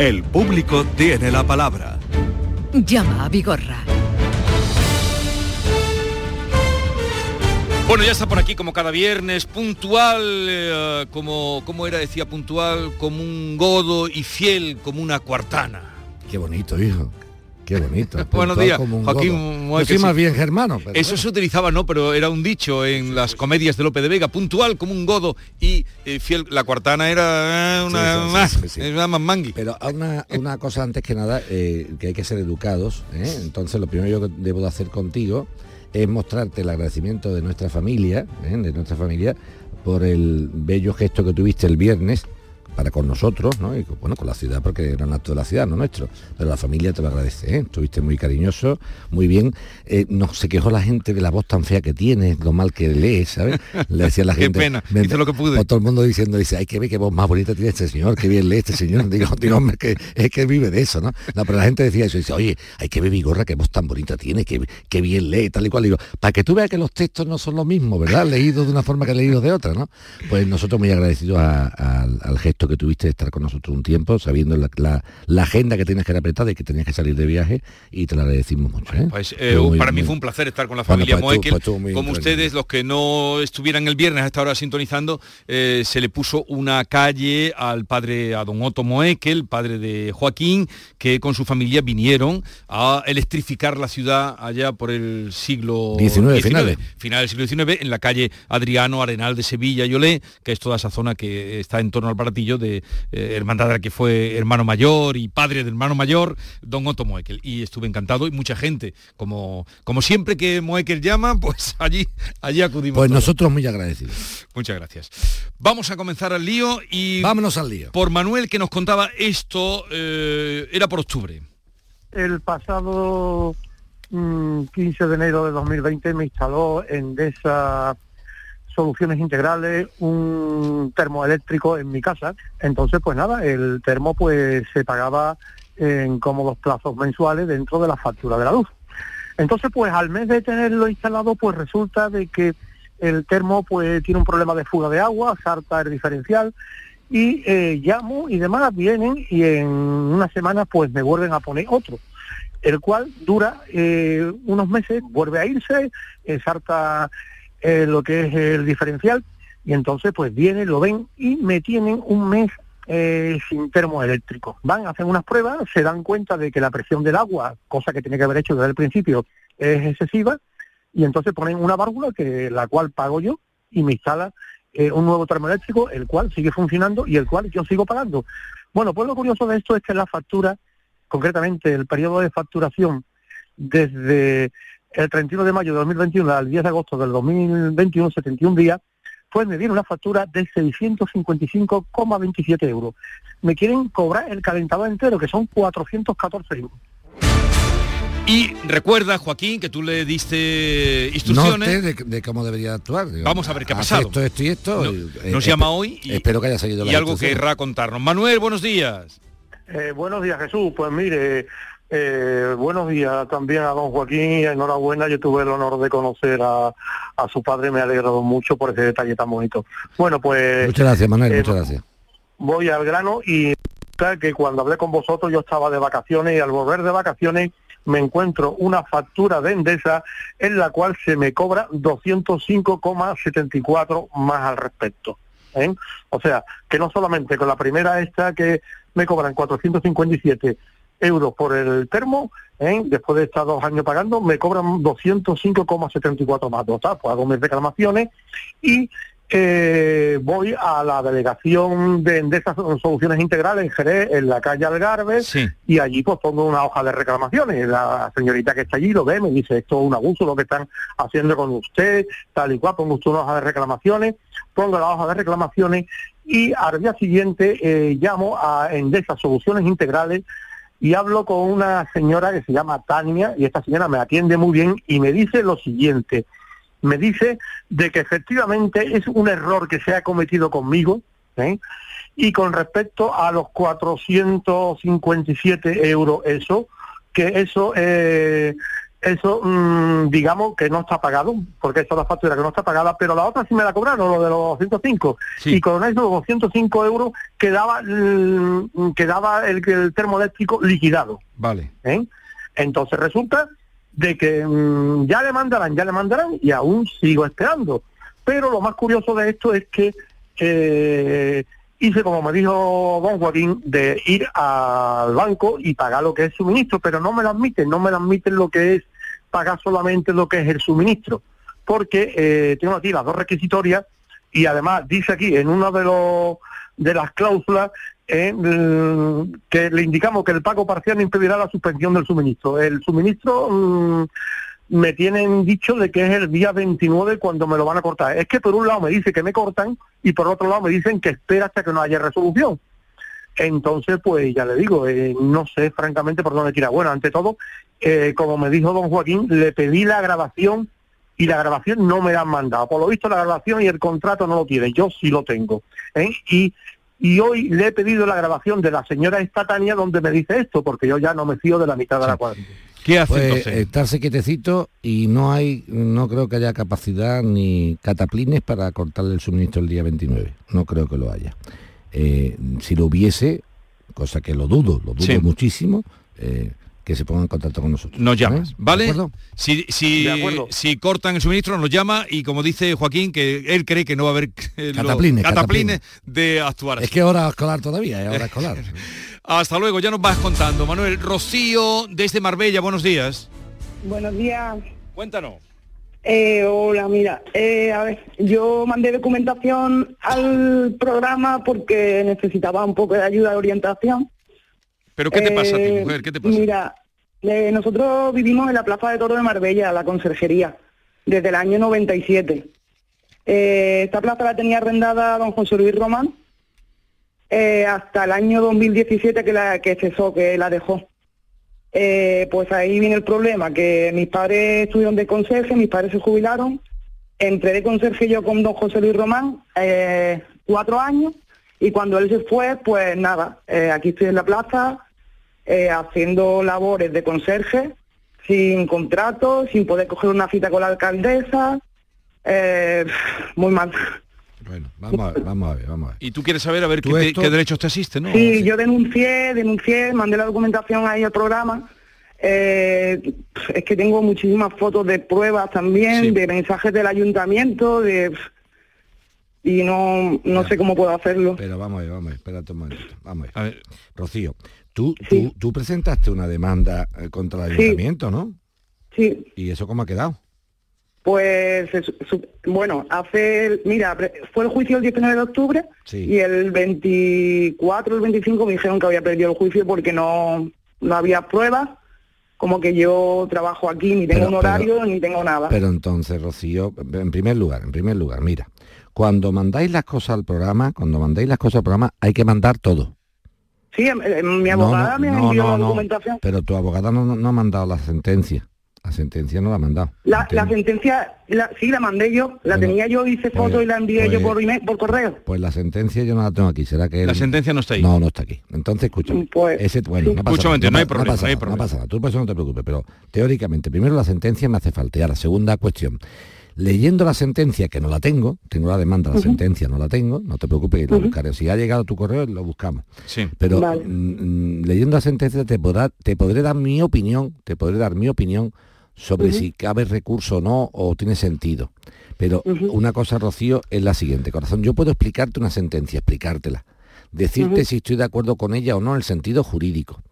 El público tiene la palabra.
Llama a Vigorra
Bueno, ya está por aquí como cada viernes, puntual, eh, como, como era, decía, puntual como un godo y fiel como una cuartana.
Qué bonito, hijo. Qué bonito.
Buenos días, Joaquín.
Yo soy más bien germano. Pero
Eso se utilizaba, no, pero era un dicho en las comedias de Lope de Vega, puntual como un godo y eh, fiel. La cuartana era eh, una más, mangui.
Pero una, una cosa antes que nada, eh, que hay que ser educados. ¿eh? Entonces lo primero que debo de hacer contigo es mostrarte el agradecimiento de nuestra familia, de nuestra familia, por el bello gesto que tuviste el viernes para con nosotros, ¿no? Y bueno, con la ciudad, porque era un acto de la ciudad, no nuestro. Pero la familia te lo agradece, ¿eh? Estuviste muy cariñoso, muy bien. Eh, no se quejó la gente de la voz tan fea que tienes, lo mal que lees, ¿sabes? Le decía la
Qué
gente.
pena,
me-
hice lo que pude.
o todo el mundo diciendo, dice, hay que ver qué voz más bonita tiene este señor, qué bien lee este señor. Digo, digo, hombre, que es que vive de eso, ¿no? No, pero la gente decía eso, dice, oye, hay que ver Vigorra, qué voz tan bonita tiene, qué, qué bien lee, tal y cual. Digo, para que tú veas que los textos no son lo mismo, ¿verdad? Leídos de una forma que leídos de otra, ¿no? Pues nosotros muy agradecidos a- al gesto que tuviste de estar con nosotros un tiempo, sabiendo la, la- la agenda que tienes que era apretada y que tenías que salir de viaje, y te lo agradecimos mucho. ¿eh?
Pues eh,
muy-
para mí fue un placer estar con la
Bueno,
familia
pues tú-
Moekel.
pues tú
Como ustedes, los que no estuvieran el viernes a esta hora sintonizando, eh, se le puso una calle al padre, a don Otto Moekel, padre de Joaquín, que con su familia vinieron a electrificar la ciudad allá por el siglo
19, finales.
final del siglo XIX, en la calle Adriano Arenal de Sevilla y Olé, que es toda esa zona que está en torno al baratillo de eh, hermandad de la que fue hermano mayor y padre del hermano mayor, don Otto Moekel. Y estuve encantado y mucha gente, como, como siempre que Moekel llama, pues allí, allí acudimos.
Pues
todos.
nosotros muy agradecidos.
Muchas gracias. Vamos a comenzar al lío y...
Vámonos al lío.
Por Manuel que nos contaba esto, eh, era por octubre.
El pasado mm, 15 de enero de 2020 me instaló en Endesa Soluciones Integrales un termoeléctrico en mi casa. Entonces, pues nada, el termo pues se pagaba en cómodos plazos mensuales dentro de la factura de la luz. Entonces, pues al mes de tenerlo instalado, pues resulta de que el termo pues tiene un problema de fuga de agua, salta el diferencial y eh, llamo y demás, vienen y en una semana pues me vuelven a poner otro, el cual dura eh, unos meses, vuelve a irse, eh, salta eh, lo que es el diferencial y entonces pues vienen, lo ven y me tienen un mes eh, sin termoeléctrico. Van, hacen unas pruebas, se dan cuenta de que la presión del agua, cosa que tiene que haber hecho desde el principio, es excesiva y entonces ponen una válvula que la cual pago yo y me instala eh, un nuevo termoeléctrico, el cual sigue funcionando y el cual yo sigo pagando. Bueno, pues lo curioso de esto es que la factura, concretamente el periodo de facturación desde el 31 de mayo de 2021 al 10 de agosto del 2021, 71 días, pues me viene una factura de 655,27 euros. Me quieren cobrar el calentador entero, que son 414 euros.
Y recuerda, Joaquín, que tú le diste instrucciones.
Norte de, de cómo debería actuar. digo,
Vamos a ver qué ha pasado.
Esto, esto y esto.
No-
eh,
nos
espe-
llama hoy y-
espero que haya seguido
y
la
algo querrá contarnos. Manuel, buenos días.
Eh, buenos días, Jesús. Pues mire, eh, buenos días también a don Joaquín y enhorabuena. Yo tuve el honor de conocer a, a su padre, me ha alegrado mucho por ese detalle tan bonito. Bueno, pues
Muchas gracias, Manuel,
eh,
muchas gracias.
voy al grano y que cuando hablé con vosotros yo estaba de vacaciones y al volver de vacaciones me encuentro una factura de Endesa en la cual se me cobra 205,74 más al respecto. ¿eh? O sea, que no solamente con la primera esta que me cobran 457 euros por el termo, ¿eh? después de estar dos años pagando, me cobran 205,74 más. Total, pues hago mis reclamaciones y eh, voy a la delegación de Endesa Soluciones Integrales en Jerez, en la calle Algarve, y allí pues pongo una hoja de reclamaciones. La señorita que está allí lo ve, me dice, esto es un abuso lo que están haciendo con usted, tal y cual, pongo usted una hoja de reclamaciones, pongo la hoja de reclamaciones y al día siguiente eh, llamo a Endesa Soluciones Integrales y hablo con una señora que se llama Tania y esta señora me atiende muy bien y me dice lo siguiente, me dice de que efectivamente es un error que se ha cometido conmigo ¿eh? y con respecto a los 457 euros eso, que eso eh, eso mm, digamos que no está pagado, porque esa es la factura que no está pagada, pero la otra sí me la cobraron, lo de los 205. Y con esos 205 euros quedaba, mm, quedaba el, el termoeléctrico liquidado.
Vale.
¿eh? Entonces resulta de que mm, ya le mandarán, ya le mandarán y aún sigo esperando. Pero lo más curioso de esto es que eh, hice, como me dijo Don Joaquín, de ir al banco y pagar lo que es suministro, pero no me lo admiten, no me lo admiten lo que es pagar solamente lo que es el suministro, porque eh, tengo aquí las dos requisitorias y además dice aquí en una de los de las cláusulas eh, mm, que le indicamos que el pago parcial no impedirá la suspensión del suministro. El suministro mm, me tienen dicho de que es el día 29 cuando me lo van a cortar. Es que por un lado me dice que me cortan y por otro lado me dicen que espera hasta que no haya resolución. Entonces, pues ya le digo, eh, no sé francamente por dónde tira. Bueno, ante todo, eh, como me dijo don Joaquín, le pedí la grabación y la grabación no me la han mandado. Por lo visto la grabación y el contrato no lo tienen, yo sí lo tengo. ¿eh? Y, y hoy le he pedido la grabación de la señora Estatania donde me dice esto, porque yo ya no me fío de la mitad de la cuadrilla.
¿Qué hace
Pues,
entonces?
estarse quietecito y no hay, no creo que haya capacidad ni cataplines para cortarle el suministro el día 29. No creo que lo haya. Eh, si lo hubiese, cosa que lo dudo, lo dudo
Sí.
muchísimo, eh, que se ponga en contacto con nosotros.
Nos llamas,
¿Eh? ¿De
¿vale?
acuerdo?
Si, si,
De acuerdo.
si cortan el suministro, nos llama y como dice Joaquín, que él cree que no va a haber eh,
Cataplines,
cataplines de actuar así.
Es que hora escolar todavía, es hora escolar.
Hasta luego, ya nos vas contando. Manuel, Rocío, desde Marbella, buenos días.
Buenos días.
Cuéntanos.
Eh, hola, mira, eh, a ver, yo mandé documentación al programa porque necesitaba un poco de ayuda de orientación.
¿Pero qué te pasa a ti,
Eh,
mujer? ¿Qué te pasa?
Mira, nosotros vivimos en la Plaza de Toro de Marbella, la conserjería, desde el año 97. Eh, esta plaza la tenía arrendada don José Luis Román eh, hasta el año 2017 que, la, que cesó, que la dejó. Eh, pues ahí viene el problema, que mis padres estuvieron de conserje, mis padres se jubilaron, entré de conserje yo con don José Luis Román eh, cuatro años y cuando él se fue, pues nada, aquí estoy en la plaza eh, haciendo labores de conserje, sin contrato, sin poder coger una cita con la alcaldesa, eh, muy mal.
Vamos a ver, vamos a ver, vamos a ver.
Y tú quieres saber a ver qué, te- derechos te asisten, ¿no?
Sí, yo denuncié, denuncié, mandé la documentación ahí al programa. Eh, es que tengo muchísimas fotos de pruebas también, de mensajes del ayuntamiento, de y no, no sé cómo puedo hacerlo.
Pero vamos a ver, vamos a ver, espérate un momentito. Vamos a ver. Rocío, tú, tú, tú presentaste una demanda eh, contra el
Sí.
ayuntamiento, ¿no?
Sí,
¿Y eso cómo ha quedado?
pues bueno, hace, mira, fue el juicio el 19 de octubre
Sí.
y el 24, el 25 me dijeron que había perdido el juicio porque no, no había pruebas, como que yo trabajo aquí, ni tengo
Pero-
un horario, ni tengo nada.
Pero entonces, Rocío, en primer lugar, en primer lugar, mira, cuando mandáis las cosas al programa, cuando mandáis las cosas al programa, hay que mandar todo.
Sí, em- em, mi
No,
abogada
no,
me envió
no,
la
no.
documentación.
Pero tu abogada no, ha mandado la sentencia. La sentencia no la ha mandado.
La, la sentencia, la, sí, la mandé yo, la
Bueno,
tenía yo, hice foto
pues-
y la envié yo
pues-
por, email- por correo.
Pues la sentencia yo no la tengo aquí. ¿Será que
La
él-
sentencia no está ahí.
No, no está aquí. Entonces, escúchame.
Pues,
Ese, bueno, no pasa
Escucha
nada,
no hay problema,
pasa
no
pasa nada. Tú por eso no te preocupes, pero teóricamente, primero la sentencia me hace falta. Y ahora, segunda cuestión. Leyendo la sentencia, que no la tengo, tengo la demanda, la sentencia no la tengo, no te preocupes, la buscaré. Si ha llegado a tu correo, lo buscamos.
Sí.
Pero
Vale.
mm, mm, leyendo la sentencia te, podrá, te podré dar mi opinión, te podré dar mi opinión sobre si cabe recurso o no, o tiene sentido. Pero una cosa, Rocío, es la siguiente, corazón. Yo puedo explicarte una sentencia, explicártela. Decirte si estoy de acuerdo con ella o no en el sentido jurídico.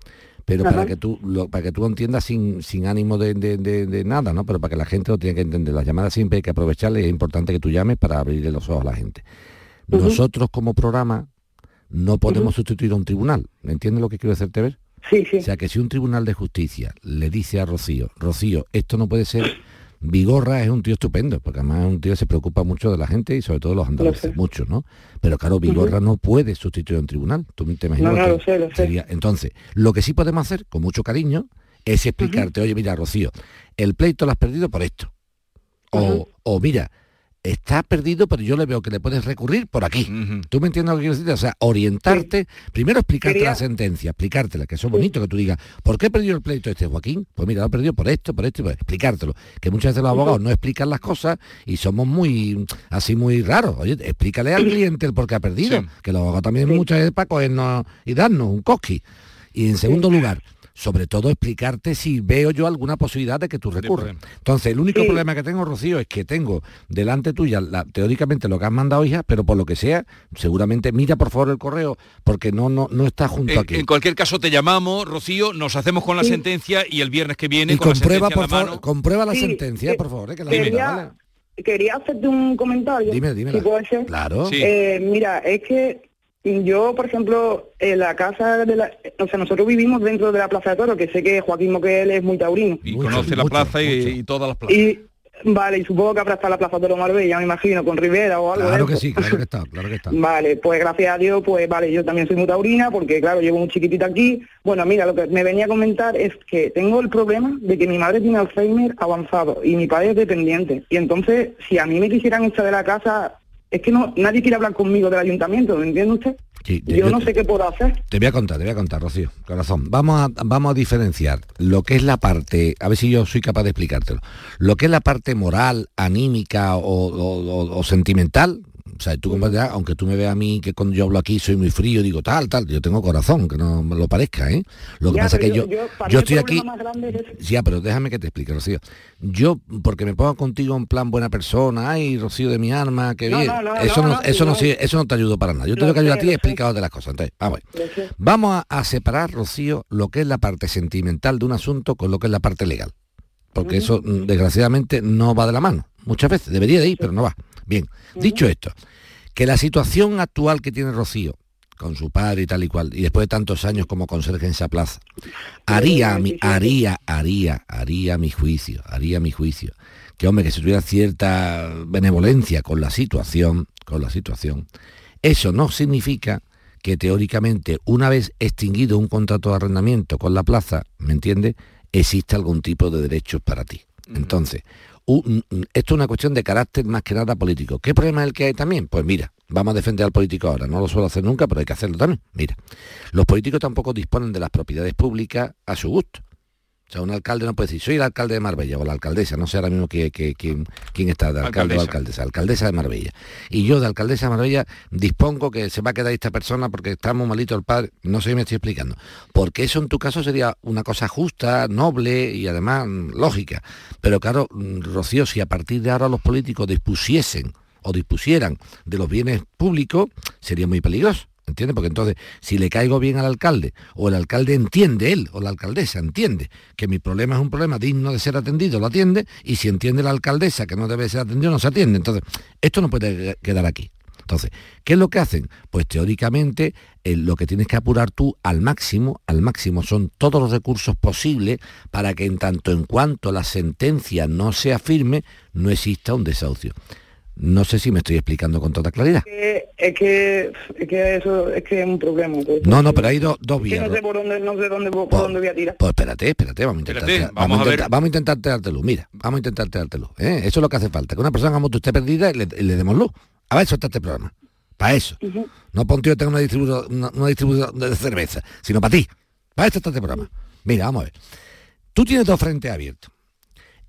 Pero
Ajá.
para que tú lo, para que tú lo entiendas sin, sin ánimo de, de- de- de nada, ¿no? Pero para que la gente lo tiene que entender. Las llamadas siempre hay que aprovecharle y es importante que tú llames para abrirle los ojos a la gente. Nosotros como programa no podemos sustituir a un tribunal. ¿Me entiendes lo que quiero hacerte ver?
Sí, sí.
O sea que si un tribunal de justicia le dice a Rocío, Rocío, esto no puede ser, Vigorra es un tío estupendo, porque además es un tío que se preocupa mucho de la gente y sobre todo los andaluces, mucho, ¿no? Pero claro, Vigorra no puede sustituir a un tribunal. Tú te imaginas
No, no, lo sé, lo sé.
sería- Entonces, lo que sí podemos hacer, con mucho cariño, es explicarte, oye, mira, Rocío, el pleito lo has perdido por esto. O, o mira, está perdido, pero yo le veo que le puedes recurrir por aquí. ¿Tú me entiendes lo que quiero decir? O sea, orientarte, primero explicarte
Quería-
la sentencia, explicártela, que eso es bonito que tú digas, ¿por qué he perdido el pleito este Joaquín? Pues mira, lo he perdido por esto, por esto, por explicártelo. Que muchas veces los abogados no explican las cosas y somos muy, así muy raros. Oye, explícale al cliente el por qué ha perdido,
Sí.
que los abogados también muchas veces para cogernos y darnos un cosqui. Y en segundo lugar, sobre todo explicarte si veo yo alguna posibilidad de que tú recurras. Entonces, el único problema que tengo, Rocío, es que tengo delante tuya teóricamente lo que has mandado, hija, pero por lo que sea, seguramente mira por favor el correo, porque no, no, no está junto aquí.
En cualquier caso te llamamos, Rocío, nos hacemos con la sentencia y el viernes que viene
y
con
comprueba,
la
por
la
favor, comprueba la sentencia, por favor, eh, que la
quería, quería hacerte un comentario.
Dime, dime. Claro.
Eh, mira, es que yo, por ejemplo, en la casa de la... O sea, nosotros vivimos dentro de la Plaza de Toro, que sé que Joaquín Moquel es muy taurino.
Y conoce la plaza y, todas las plazas.
Y, vale, y supongo que habrá estado la Plaza de Toro Marbella, me imagino, con Rivera o algo
Claro que sí, claro que está, claro que está.
vale, pues gracias a Dios, pues vale, yo también soy muy taurina, porque claro, llevo muy chiquitita aquí. Bueno, mira, lo que me venía a comentar es que tengo el problema de que mi madre tiene Alzheimer avanzado y mi padre es dependiente. Y entonces, si a mí me quisieran echar de la casa es que no nadie quiere hablar conmigo del ayuntamiento, ¿me entiende usted? yo, no sé qué puedo hacer.
Te voy a contar, te voy a contar, Rocío, corazón. Vamos a, vamos a diferenciar lo que es la parte, a ver si yo soy capaz de explicártelo, lo que es la parte moral, anímica o sentimental, o sea, tú aunque tú me veas a mí que cuando yo hablo aquí soy muy frío, digo tal, tal, yo tengo corazón, que no me lo parezca, ¿eh? Lo que pasa es que yo, yo, estoy aquí. Ya, pero déjame que te explique, Rocío. Yo, porque me pongo contigo en plan buena persona, ay, Rocío de mi alma, qué bien. eso no, eso no, eso no te ayuda para nada. Yo te lo que ayudo a ti de las cosas. Entonces, vamos, vamos a, separar, Rocío, lo que es la parte sentimental de un asunto con lo que es la parte legal. Porque eso, mm, desgraciadamente, no va de la mano. Muchas veces, debería de ir, pero no va. Bien, dicho esto, que la situación actual que tiene Rocío, con su padre y tal y cual, y después de tantos años como conserje en esa plaza, haría, mi, haría, haría, haría mi juicio, haría mi juicio, que hombre, que si tuviera cierta benevolencia con la situación, con la situación, eso no significa que teóricamente, una vez extinguido un contrato de arrendamiento con la plaza, ¿me entiende?, existe algún tipo de derechos para ti. Entonces, esto es una cuestión de carácter más que nada político. ¿Qué problema es el que hay también? Pues mira, vamos a defender al político ahora. No lo suelo hacer nunca, pero hay que hacerlo también. Mira, los políticos tampoco disponen de las propiedades públicas a su gusto. O sea, un alcalde no puede decir, soy el alcalde de Marbella o la alcaldesa, no sé ahora mismo quién, quién, está de alcalde o alcaldesa, alcaldesa de Marbella. Y yo de alcaldesa de Marbella dispongo que se va a quedar esta persona porque está muy malito el padre, no sé si me estoy explicando. Porque eso en tu caso sería una cosa justa, noble y además mm, lógica. Pero claro, mm, Rocío, si a partir de ahora los políticos dispusiesen o dispusieran de los bienes públicos, sería muy peligroso. ¿Entiende? Porque entonces, si le caigo bien al alcalde, o el alcalde entiende, él o la alcaldesa entiende que mi problema es un problema digno de ser atendido, lo atiende, y si entiende la alcaldesa que no debe ser atendido, no se atiende. Entonces, esto no puede quedar aquí. Entonces, ¿qué es lo que hacen? Pues teóricamente eh, lo que tienes que apurar tú al máximo, al máximo son todos los recursos posibles para que en tanto en cuanto la sentencia no sea firme, no exista un desahucio. No sé si me estoy explicando con toda claridad.
Es que, es que, eso es que es un problema. Pues.
no, no, pero hay dos vías.
no sé por dónde, no sé dónde, por, dónde voy a tirar.
Pues espérate, espérate, vamos a intentar. vamos, a, intentar, vamos a intentar darte luz, mira, vamos a intentar darte luz. ¿eh? Eso es lo que hace falta, que una persona como tú esté perdida y le, demos luz. A ver, eso está este programa. Para eso. No para un tío tenga una distribución, una, distribución de cerveza, sino para ti. Para eso está este programa. Mira, vamos a ver. Tú tienes dos frentes abiertos.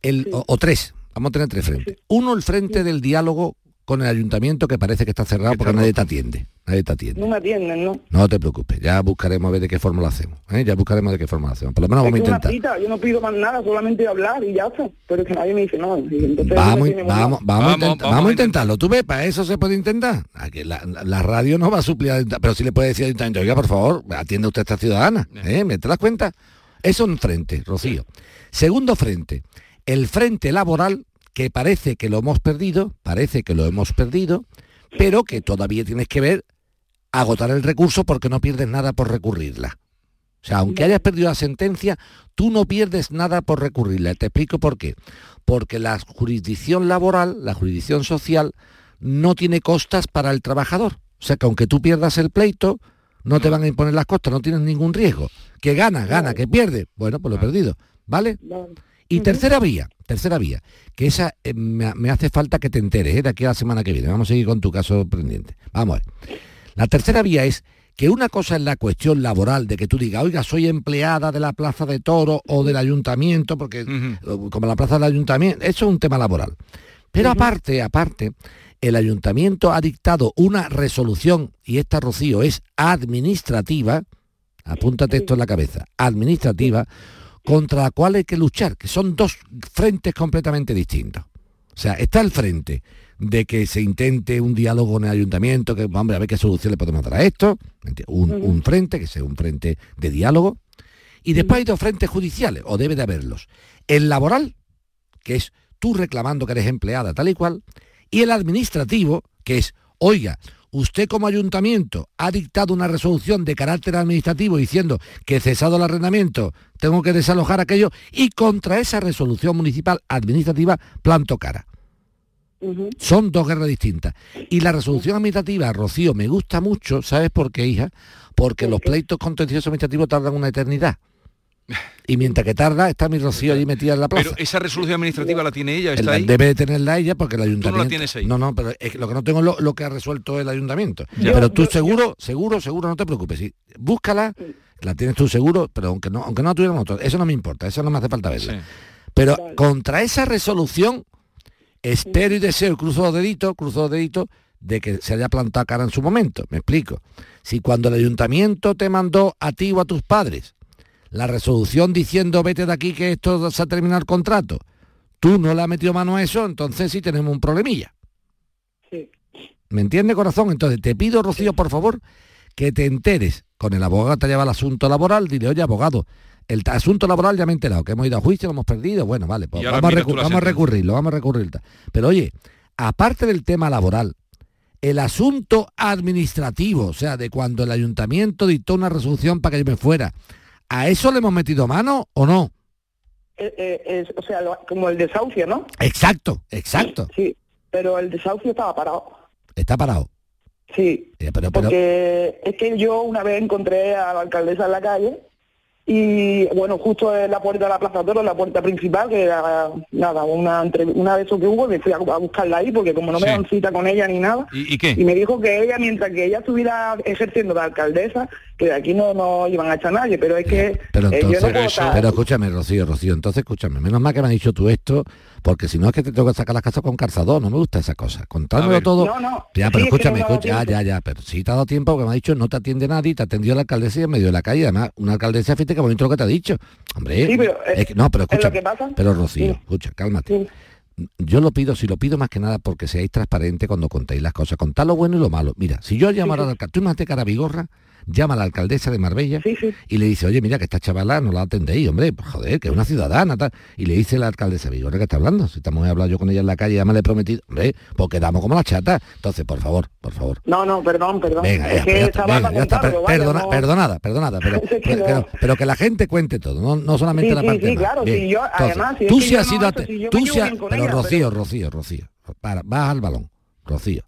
El, o tres, Vamos a tener tres frentes. Uno, el frente del diálogo con el ayuntamiento que parece que está cerrado porque nadie te atiende. Nadie te atiende.
No me atienden, ¿no?
No te preocupes, ya buscaremos a ver de qué forma lo hacemos. ¿eh? Ya buscaremos de qué forma lo hacemos. Por lo menos vamos a intentar.
yo no pido más nada, solamente hablar y ya está. Pero es que nadie me dice no.
vamos, vamos, vamos, vamos, a intentarlo. ¿Tú ves? Para eso se puede intentar. La, la, radio no va a suplir, pero sí le puede decir al ayuntamiento, oiga, por favor, atiende usted a esta ciudadana. ¿eh? ¿Me te das cuenta? Eso es un frente, Rocío. Segundo frente, el frente laboral que parece que lo hemos perdido, parece que lo hemos perdido, pero que todavía tienes que ver agotar el recurso porque no pierdes nada por recurrirla. O sea, aunque hayas perdido la sentencia, tú no pierdes nada por recurrirla. Te explico por qué. Porque la jurisdicción laboral, la jurisdicción social, no tiene costas para el trabajador. O sea, que aunque tú pierdas el pleito, no te van a imponer las costas, no tienes ningún riesgo. Que gana, gana, que pierde. Bueno, pues lo he perdido. ¿Vale? Y tercera vía, tercera vía, que esa eh, me, hace falta que te enteres ¿eh? de aquí a la semana que viene. Vamos a seguir con tu caso pendiente. Vamos a ver. La tercera vía es que una cosa es la cuestión laboral, de que tú digas, oiga, soy empleada de la Plaza de Toro o del ayuntamiento, porque como la Plaza del Ayuntamiento, eso es un tema laboral. Pero aparte, aparte, el ayuntamiento ha dictado una resolución, y esta, Rocío, es administrativa, apúntate esto en la cabeza, administrativa, contra la cual hay que luchar, que son dos frentes completamente distintos. O sea, está el frente de que se intente un diálogo en el ayuntamiento, que hombre, a ver qué solución le podemos dar a esto, un, un frente, que sea un frente de diálogo, y después hay dos frentes judiciales, o debe de haberlos. El laboral, que es tú reclamando que eres empleada tal y cual, y el administrativo, que es, oiga, usted como ayuntamiento ha dictado una resolución de carácter administrativo diciendo que cesado el arrendamiento tengo que desalojar aquello y contra esa resolución municipal administrativa planto cara. Son dos guerras distintas. Y la resolución administrativa, Rocío, me gusta mucho, ¿sabes por qué, hija? Porque los pleitos contenciosos administrativos tardan una eternidad. Y mientras que tarda, está mi Rocío allí metida en la plaza.
Pero esa resolución administrativa la tiene ella, está ahí.
Debe de tenerla ella porque el ayuntamiento.
Tú no la tienes ahí.
No, no, pero es que lo que no tengo es lo, lo que ha resuelto el ayuntamiento. pero tú seguro, seguro, seguro, no te preocupes. Sí, búscala, la tienes tú seguro, pero aunque no, aunque no la tuviéramos nosotros, eso no me importa, eso no me hace falta verla. Pero contra esa resolución, espero y deseo, cruzo los deditos, cruzo los deditos, de que se haya plantado cara en su momento. Me explico. Si cuando el ayuntamiento te mandó a ti o a tus padres la resolución diciendo vete de aquí que esto se ha terminado el contrato, tú no le has metido mano a eso, entonces sí tenemos un problemilla.
Sí.
¿Me entiende, corazón? Entonces te pido, Rocío, por favor, que te enteres con el abogado que te lleva el asunto laboral, dile, oye, abogado, el asunto laboral ya me he enterado, que hemos ido a juicio, lo hemos perdido, bueno, vale, pues vamos, a, recu vamos a recurrirlo, vamos a recurrirlo. Pero oye, aparte del tema laboral, el asunto administrativo, o sea, de cuando el ayuntamiento dictó una resolución para que yo me fuera, ¿A eso le hemos metido mano o no?
Eh, eh, o sea, como el desahucio, ¿no?
Exacto, exacto.
Sí, pero el desahucio estaba parado.
Está parado.
Sí,
Eh, pero- pero-
porque es que yo una vez encontré a la alcaldesa en la calle y bueno, justo en la puerta de la Plaza Toro, la puerta principal, que era nada, una, entre- una de esos que hubo, me fui a, a buscarla ahí porque como no me dan cita con ella ni nada,
¿Y, y qué?
y me dijo que ella, mientras que ella estuviera ejerciendo de alcaldesa, que de aquí no, no iban a echar a nadie, pero es que
Pero
eh, yo
entonces,
no puedo estar-
pero escúchame, Rocío, Rocío, entonces escúchame, menos mal que me has dicho tú esto, porque si no es que te tengo que sacar las casas con calzador, no me gusta esa cosa. Contándomelo todo.
No, no,
Ya,
sí,
pero
es que
escúchame,
no
ya, ya, ya, pero sí te ha dado tiempo porque me ha dicho no te atiende nadie, te atendió la alcaldesa y en medio de la calle, además, una alcaldesa, fíjate qué bonito lo que te ha dicho. Hombre,
Sí, pero, eh,
es que- no, pero
es lo
escucha,
que pasa.
pero Rocío,
Sí.
escucha, cálmate. Yo lo pido, si lo pido más que nada porque seáis transparentes cuando contéis las cosas, contad lo bueno y lo malo. Mira, si yo llamara al alcalde, tú imagínate cara Vigorra, llama a la alcaldesa de Marbella y le dice, oye, mira que esta chavala no la atendéis, hombre, pues, joder, que es una ciudadana, tal. Y le dice la alcaldesa Vigorra que está hablando, si estamos a hablar yo con ella en la calle, ya me le he prometido, hombre, pues quedamos como la chata. Entonces, por favor, por favor.
No, no, perdón, perdón.
Venga,
es
ya,
que
pues está, venga, ya está,
vaya, no-
perdonada, perdonada, pero,
Es que
pero,
no.
pero- pero que la gente cuente todo, no, no solamente
Sí,
la parte
sí, claro, sí, yo,
entonces,
además, si
tú sí has sido, tú sí pero
ella,
Rocío, Rocío, Rocío, para, vas al balón, Rocío.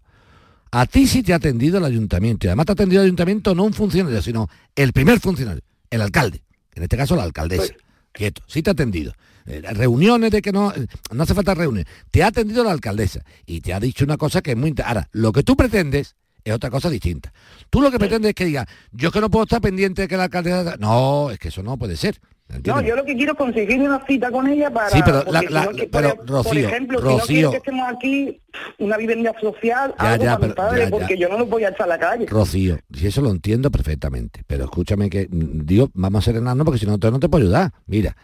A ti sí te ha atendido el ayuntamiento, y además te ha atendido el ayuntamiento no un funcionario, sino el primer funcionario, el alcalde, en este caso la alcaldesa. Quieto, sí te ha atendido. Eh, reuniones de que no, eh, no hace falta reuniones. Te ha atendido la alcaldesa y te ha dicho una cosa que es muy... Ahora, lo que tú pretendes es otra cosa distinta. Tú lo que pretendes es que diga, yo es que no puedo estar pendiente de que la alcaldesa... No, es que eso no puede ser.
No, yo lo que quiero es conseguir una cita con ella para...
Sí, pero la- la- pero,
por,
Rocío,
por ejemplo, si no
Rocío.
que estemos aquí, una vivienda social,
Ya,
algo
ya,
para
pero- ya, ya.
porque yo no lo voy a echar a la calle.
Rocío, si eso lo entiendo perfectamente, pero escúchame que, mm, digo, vamos a serenarnos porque si no, no te puedo ayudar. Mira,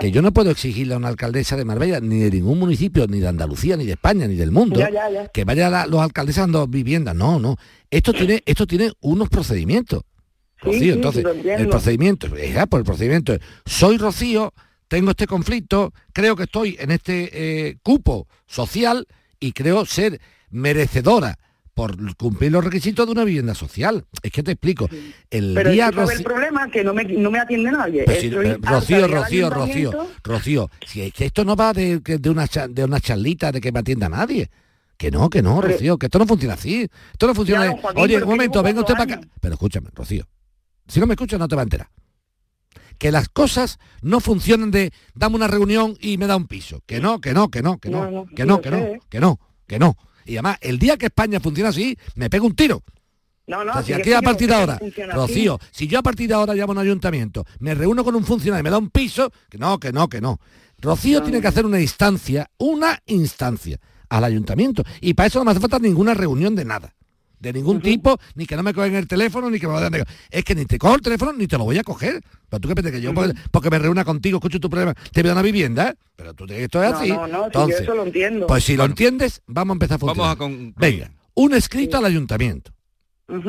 que yo no puedo exigirle a una alcaldesa de Marbella, ni de ningún municipio, ni de Andalucía, ni de España, ni del mundo, que vaya la- los alcaldes dando viviendas. No, no. Esto tiene, esto tiene unos procedimientos.
Sí,
Rocío,
sí,
entonces,
sí,
el procedimiento, es ya, por el procedimiento soy Rocío, tengo este conflicto, creo que estoy en este eh, cupo social y creo ser merecedora por cumplir los requisitos de una vivienda social. Es que te explico. El
Pero
día Rocío-
el problema que no me, no me atiende nadie.
pues eh, Rocío, Rocío, Rocío. Rocío, si es que esto no va de, de una de una charlita de que me atienda nadie. Que no, que no,
Pero-
Rocío, que esto no funciona así. Esto no funciona.
Ya, Joaquín,
Oye, un momento, venga usted para acá. Pero escúchame, Rocío. Si no me escuchas no te va a enterar. Que las cosas no funcionan de dame una reunión y me da un piso. Que no, que no, que no, que no,
No, no,
que no, que no, que no, que no. Y además, el día que España funciona así, me pego un tiro.
No, no,
O sea,
si
aquí
que
a partir de ahora. Rocío, si yo a partir de ahora llamo a un ayuntamiento, me reúno con un funcionario y me da un piso, que no, que no, que no. Rocío tiene que hacer una instancia, una instancia al ayuntamiento. Y para eso no me hace falta ninguna reunión de nada. De ningún tipo, ni que no me cogen el teléfono, ni que me lo den. Es que ni te cojo el teléfono ni te lo voy a coger. Pero tú qué piensas que yo, porque, porque me reúna contigo, escucho tu problema, te voy a una vivienda, pero tú te- esto es
No,
así.
no, no, si yo
Entonces,
eso lo entiendo.
Pues si lo entiendes, vamos a empezar a funcionar.
Vamos a con-
Venga, un escrito al ayuntamiento.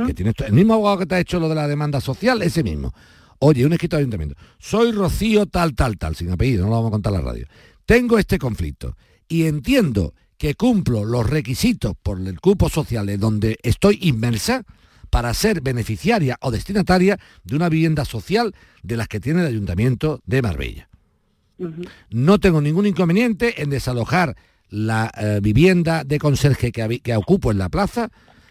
Que tiene esto- el mismo abogado que te ha hecho lo de la demanda social, ese mismo. Oye, un escrito al ayuntamiento. Soy Rocío tal, tal, tal, sin apellido, no lo vamos a contar a la radio. Tengo este conflicto y entiendo que cumplo los requisitos por el cupo social en donde estoy inmersa para ser beneficiaria o destinataria de una vivienda social de las que tiene el ayuntamiento de Marbella. No tengo ningún inconveniente en desalojar la eh, vivienda de conserje que, que ocupo en la plaza,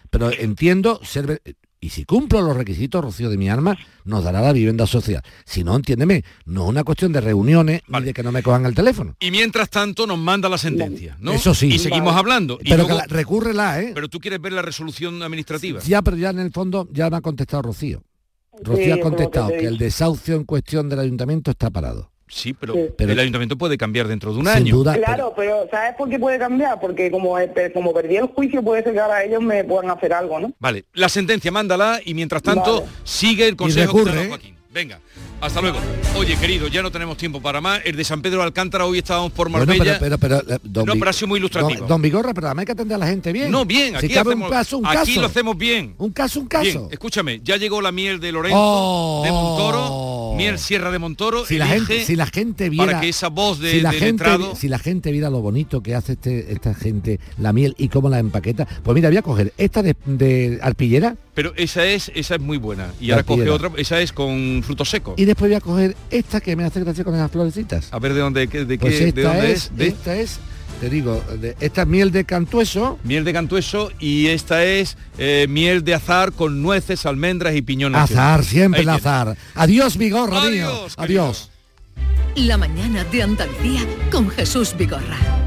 pero entiendo ser... Y si cumplo los requisitos, Rocío de mi arma, nos dará la vivienda social. Si no, entiéndeme, no es una cuestión de reuniones ni de que no me cojan el teléfono.
Y mientras tanto nos manda la sentencia, ¿no?
Eso sí.
Y seguimos
Vale.
hablando. Y
Pero
luego-
que la- recúrrela, ¿eh?
Pero tú quieres ver la resolución administrativa.
Ya, pero ya en el fondo ya me ha contestado Rocío. Rocío
Sí,
ha
que
contestado
te
que el desahucio en cuestión del ayuntamiento está parado.
Sí, pero,
Pero-
el ayuntamiento puede cambiar dentro de un
Sin
año.
duda,
Claro, pero ¿sabes por qué puede cambiar? Porque como, eh, como perdí el juicio, puede ser que ahora ellos me puedan hacer algo, ¿no?
Vale, la sentencia mándala y mientras tanto
Vale.
sigue el consejo que
recurre,
dado
¿eh?
Joaquín. Venga, hasta luego. Oye, querido, ya no tenemos tiempo para más. El de San Pedro de Alcántara hoy estábamos por
Bueno,
Marbella.
pero, pero, pero, eh, don
No, pero ha sido muy ilustrativo.
Don, don Vigorra, pero además hay que atender a la gente bien.
No, bien,
Si
aquí,
cabe
hacemos-
un caso, un
aquí
caso.
lo hacemos bien.
Un caso, un caso.
Bien, escúchame, ya llegó la miel de Lorenzo,
Oh.
de Montoro, miel Sierra de Montoro.
si la gente si la gente viera
para que esa voz de,
si la
de
gente
letrado-
si la gente viera lo bonito que hace este, esta gente la miel y cómo la empaqueta pues mira voy a coger esta de, de arpillera
Pero esa es, esa es muy buena. Y
La
ahora coge otra, esa es con frutos secos.
y después voy a coger esta que me hace gracia con esas florecitas
A ver de dónde, de,
pues
qué, de
esta
dónde
es,
es. De
esta es te digo de, esta es miel de cantueso
miel de cantueso y esta es eh, miel de azar con nueces, almendras y piñón.
azar siempre el azar adiós vigorra mío
Adiós,
adiós
La mañana de Andalucía con Jesús Vigorra.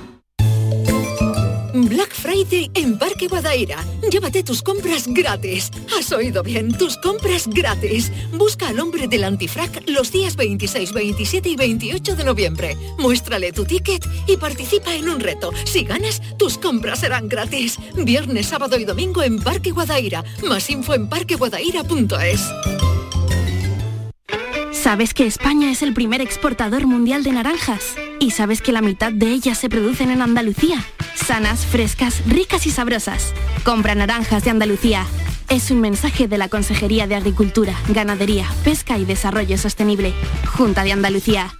Black Friday en Parque Guadaira. Llévate tus compras gratis. Has oído bien, tus compras gratis. Busca al hombre del antifrac los días 26, 27 y 28 de noviembre. Muéstrale tu ticket y participa en un reto. Si ganas, tus compras serán gratis. Viernes, sábado y domingo en Parque Guadaira. Más info en parqueguadaira.es.
¿Sabes que España es el primer exportador mundial de naranjas? ¿Y sabes que la mitad de ellas se producen en Andalucía? Sanas, frescas, ricas y sabrosas. Compra naranjas de Andalucía. Es un mensaje de la Consejería de Agricultura, Ganadería, Pesca y Desarrollo Sostenible. Junta de Andalucía.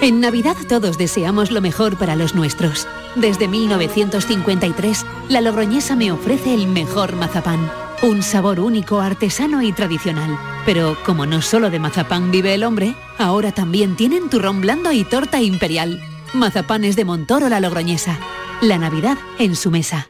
En Navidad todos deseamos lo mejor para los nuestros. Desde 1953, la Logroñesa me ofrece el mejor mazapán. Un sabor único, artesano y tradicional. Pero como no solo de mazapán vive el hombre, ahora también tienen turrón blando y torta imperial. Mazapanes de Montoro la Logroñesa. La Navidad en su mesa.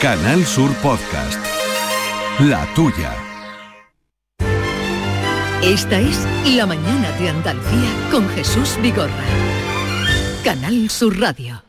Canal Sur Podcast. La tuya.
Esta es La Mañana de Andalucía con Jesús Vigorra. Canal Sur Radio.